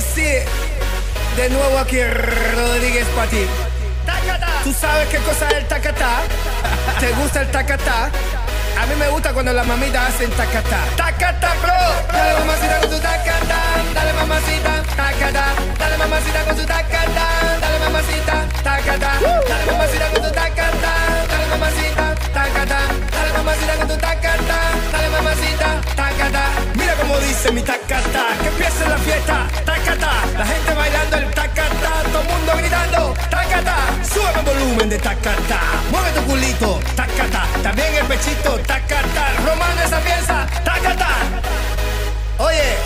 decir de nuevo aquí Rodríguez para ti. ¿Tú sabes qué cosa es el tacatá? ¿Te gusta el tacatá? A mí me gusta cuando las mamitas hacen tacatá. Tacatá, bro. Dale mamacita con su tacatá. Dale mamacita, tacatá. Dale mamacita con su tacatá. Dale mamacita, tacatá. Dale mamacita con su tacatá. Dale mamacita, tacatá. Dale mamacita con tu tacatá. Dale mamacita, tacatá tacata. Mira cómo dice mi tacata. Que empiece la fiesta, tacata. La gente bailando el tacata. Todo mundo gritando, tacata. Sube el volumen de tacata. Mueve tu culito, tacata. También el pechito, tacata. Romano esa pieza, tacata. Oye.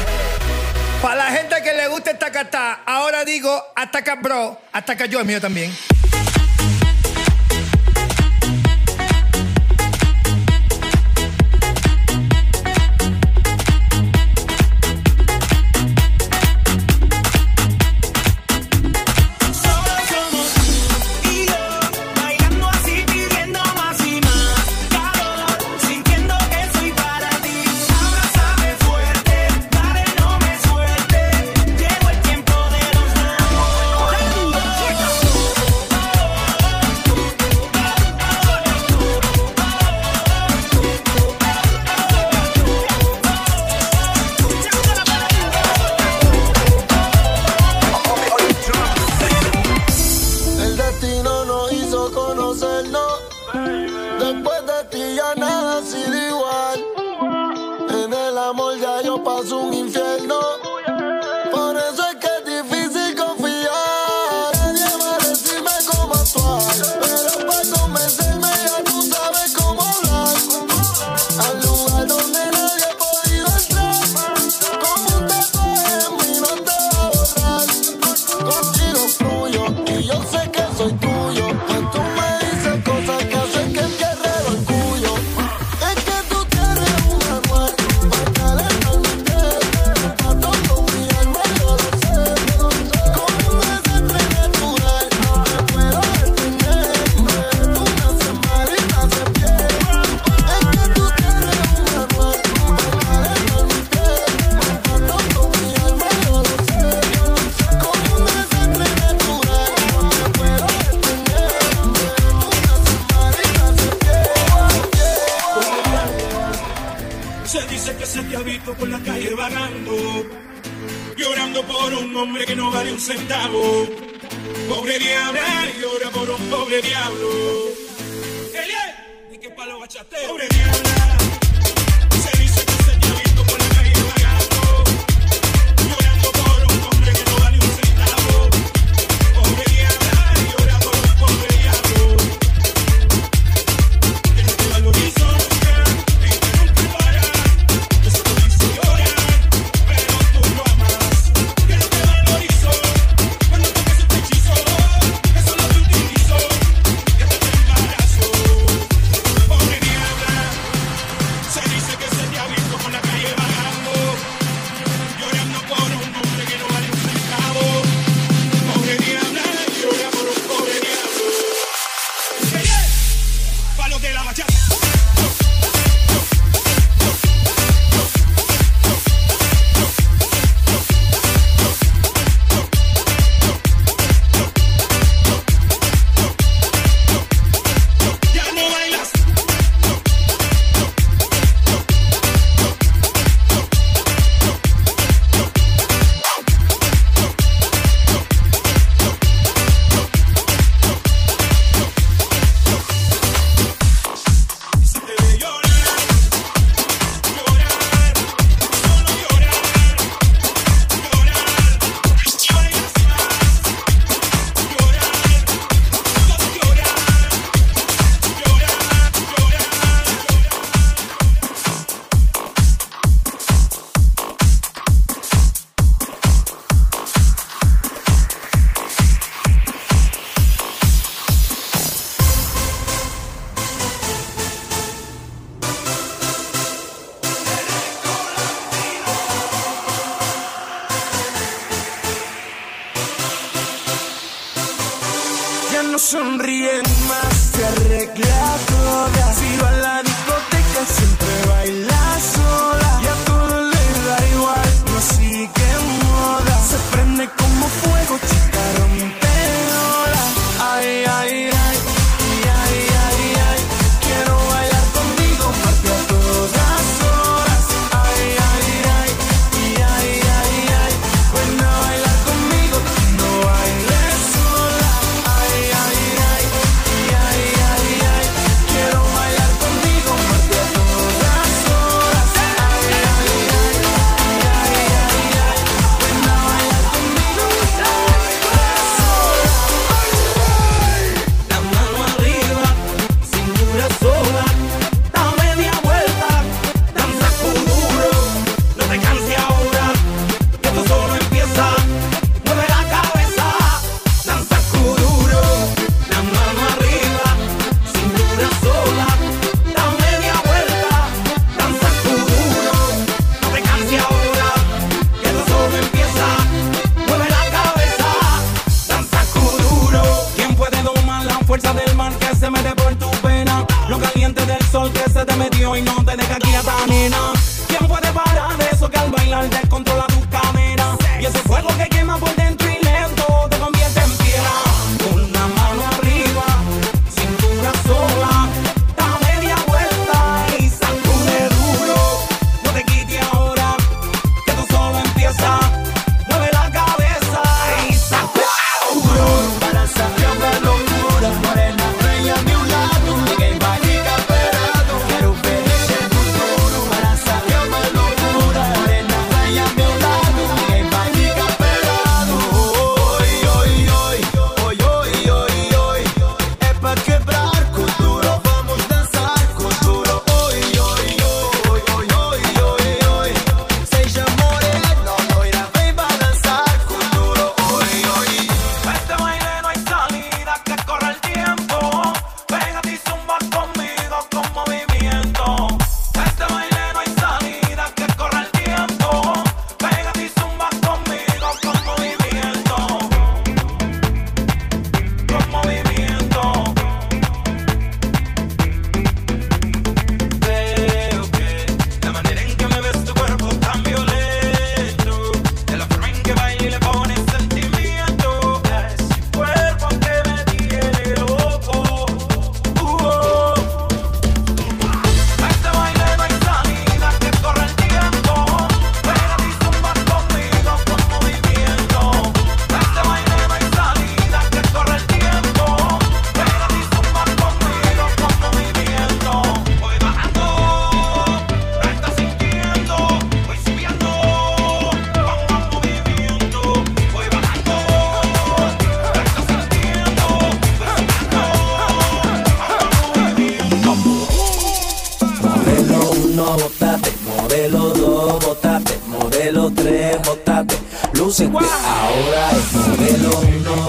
Para la gente que le gusta el tacata, ahora digo ataca bro, ataca yo, el mío también. Después de ti ya nada ha sido igual. En el amor ya yo paso un infierno. centavo. Ahora es modelo 1,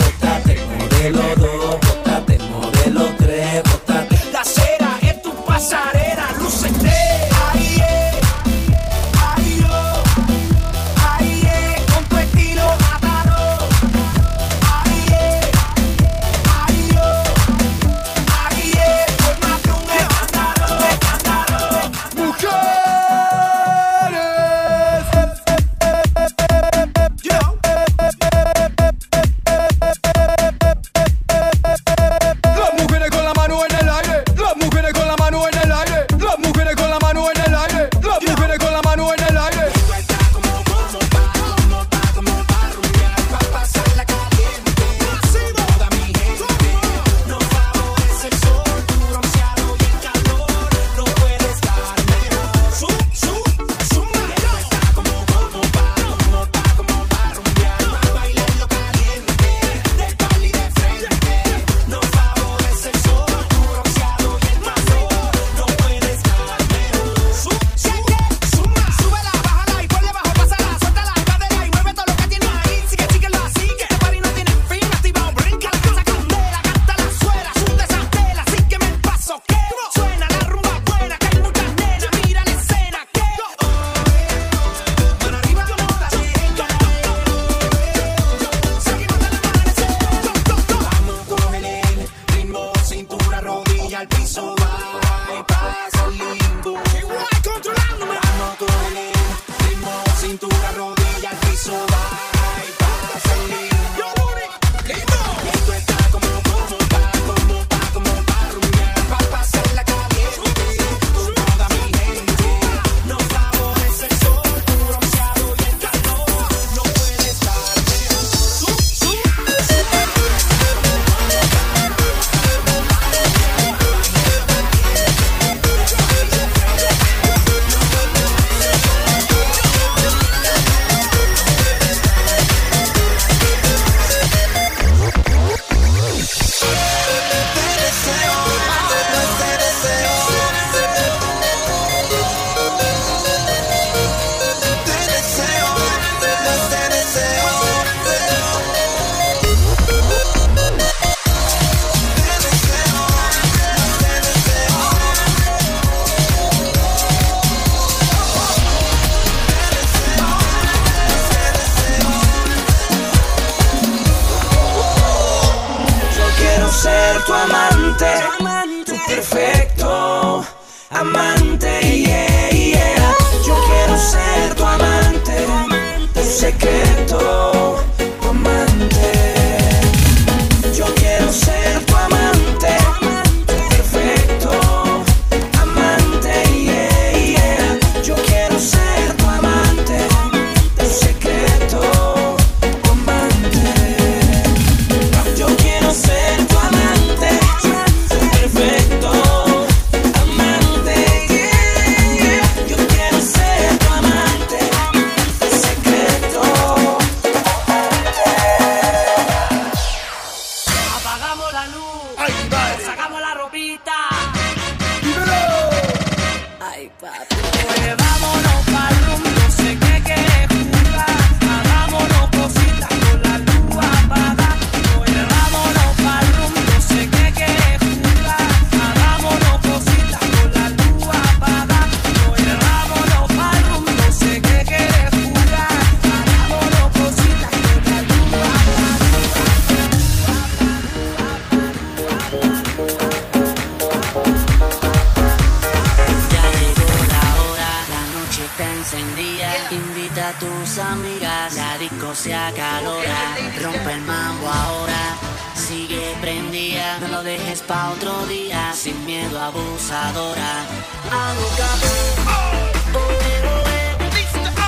encendía. Invita a tus amigas, la disco se acalora. Rompe el mambo ahora, sigue prendida. No lo dejes pa' otro día, sin miedo abusadora. Hago capo, oh, oh,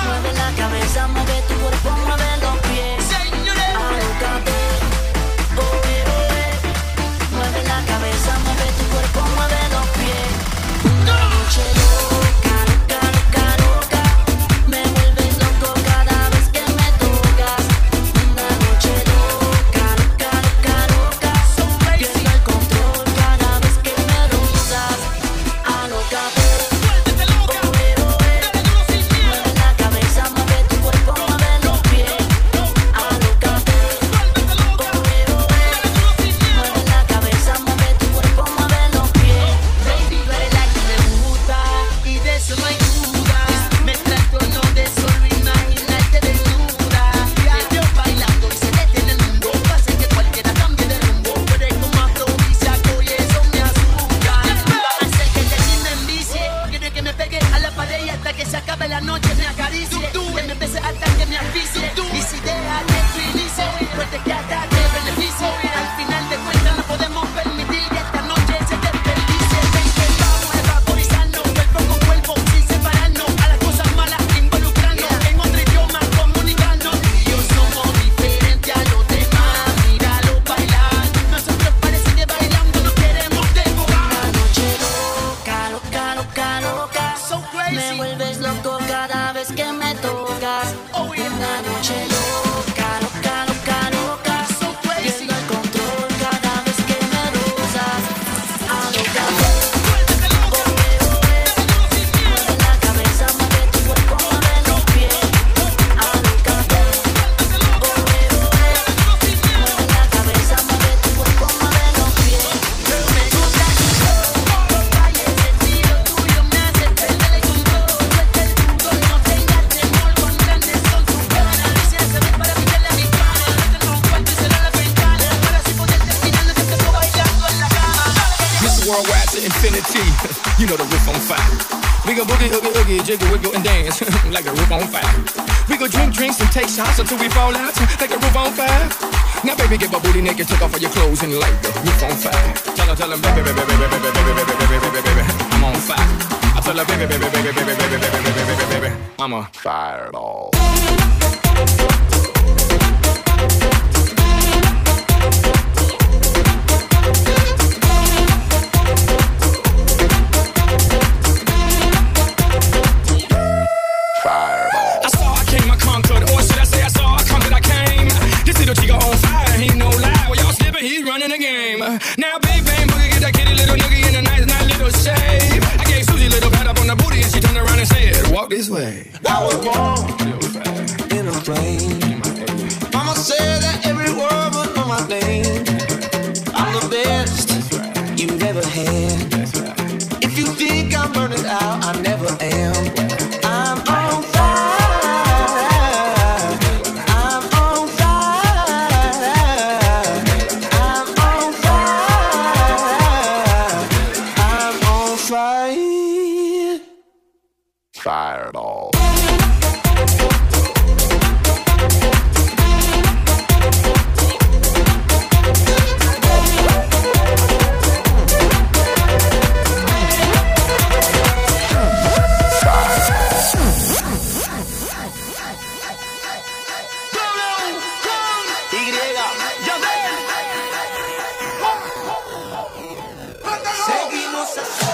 Mueve la cabeza, mueve tu cuerpo, mueve los pies. Hago capo, oh, Mueve la cabeza, mueve tu cuerpo, mueve los pies. Una noche wiggle and dance like a roof on fire. We go drink drinks and take shots until we fall out like a roof on fire. Now baby, get my booty naked, take off all your clothes and light the roof on fire. Tell her, tell her, baby, baby, baby, baby, baby, baby, baby, baby, baby, baby, I'm on fire. I tell her, baby, baby, baby, baby, baby, baby, baby, baby, baby, I'm a fireball. This way. such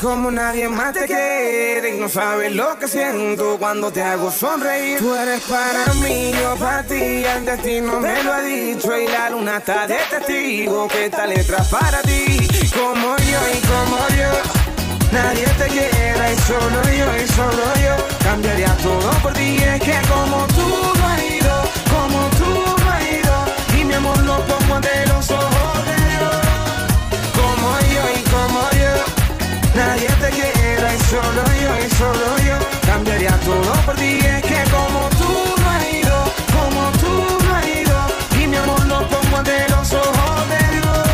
como nadie más te quiere. Y no sabes lo que siento cuando te hago sonreír. Tú eres para mí, yo para ti, el destino me lo ha dicho. Y la luna está de testigo que esta letra para ti. Como yo y como yo, nadie te quiera. Y solo yo y solo yo, cambiaría todo por ti. Es que como tú todo por ti. Es que como tú no has ido, como tú no has ido. Y mi amor lo pongo ante los ojos de Dios.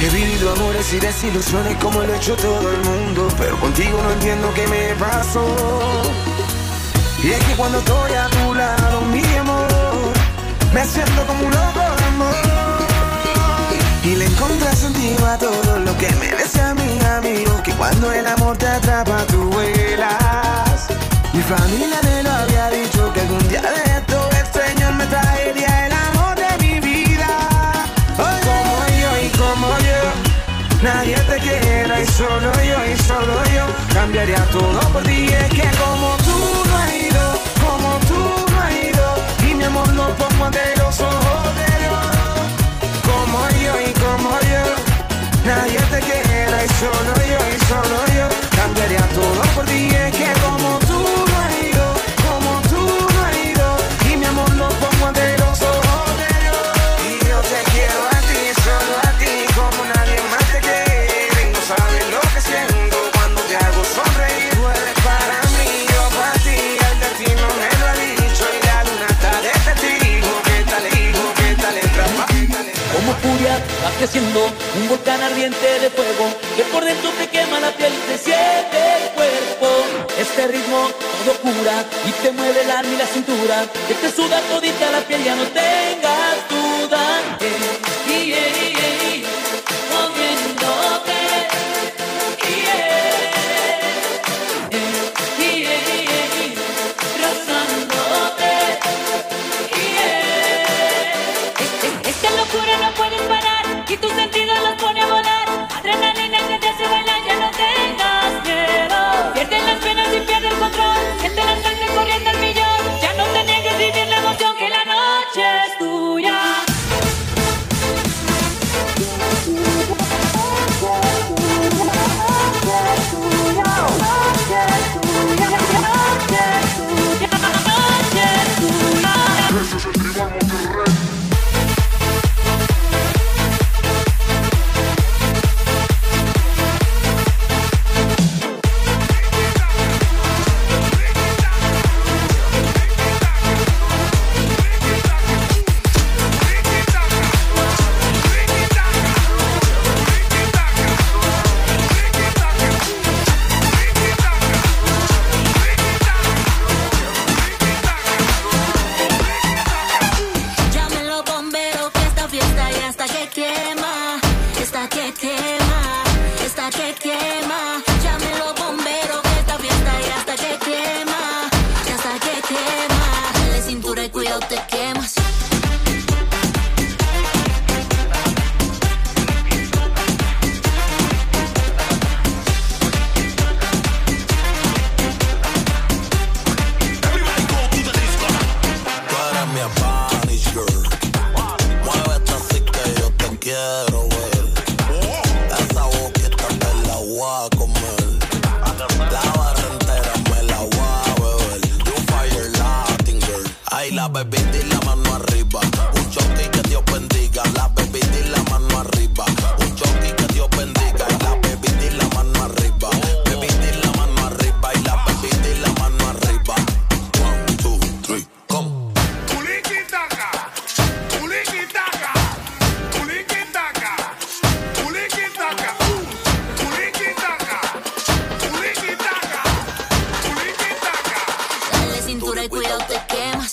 He vivido amores y desilusiones como lo ha hecho todo el mundo. Pero contigo no entiendo qué me pasó. Y es que cuando estoy a tu lado, mi amor, me siento como un loco de amor. Y le encontré sentido a todo lo que me decía mi amigo Que cuando el amor te atrapa tú vuelas. Mi familia me lo había dicho Que algún día de esto el Señor me traería el amor de mi vida. Oye, Como yo y como yo Nadie te quiera y solo yo y solo yo Cambiaría todo por ti. Es que como tú no has ido Como tú no has ido Y mi amor lo pongo ante los ojos de Dios como yo. Nadie te quiera y solo yo y solo yo. Cambiaría todo por ti. Creciendo un volcán ardiente de fuego que por dentro te quema la piel, te siente el cuerpo. Este ritmo todo cura y te mueve el alma y la cintura, que te suda todita la piel, ya no tengas cintura y cuidado te quemas.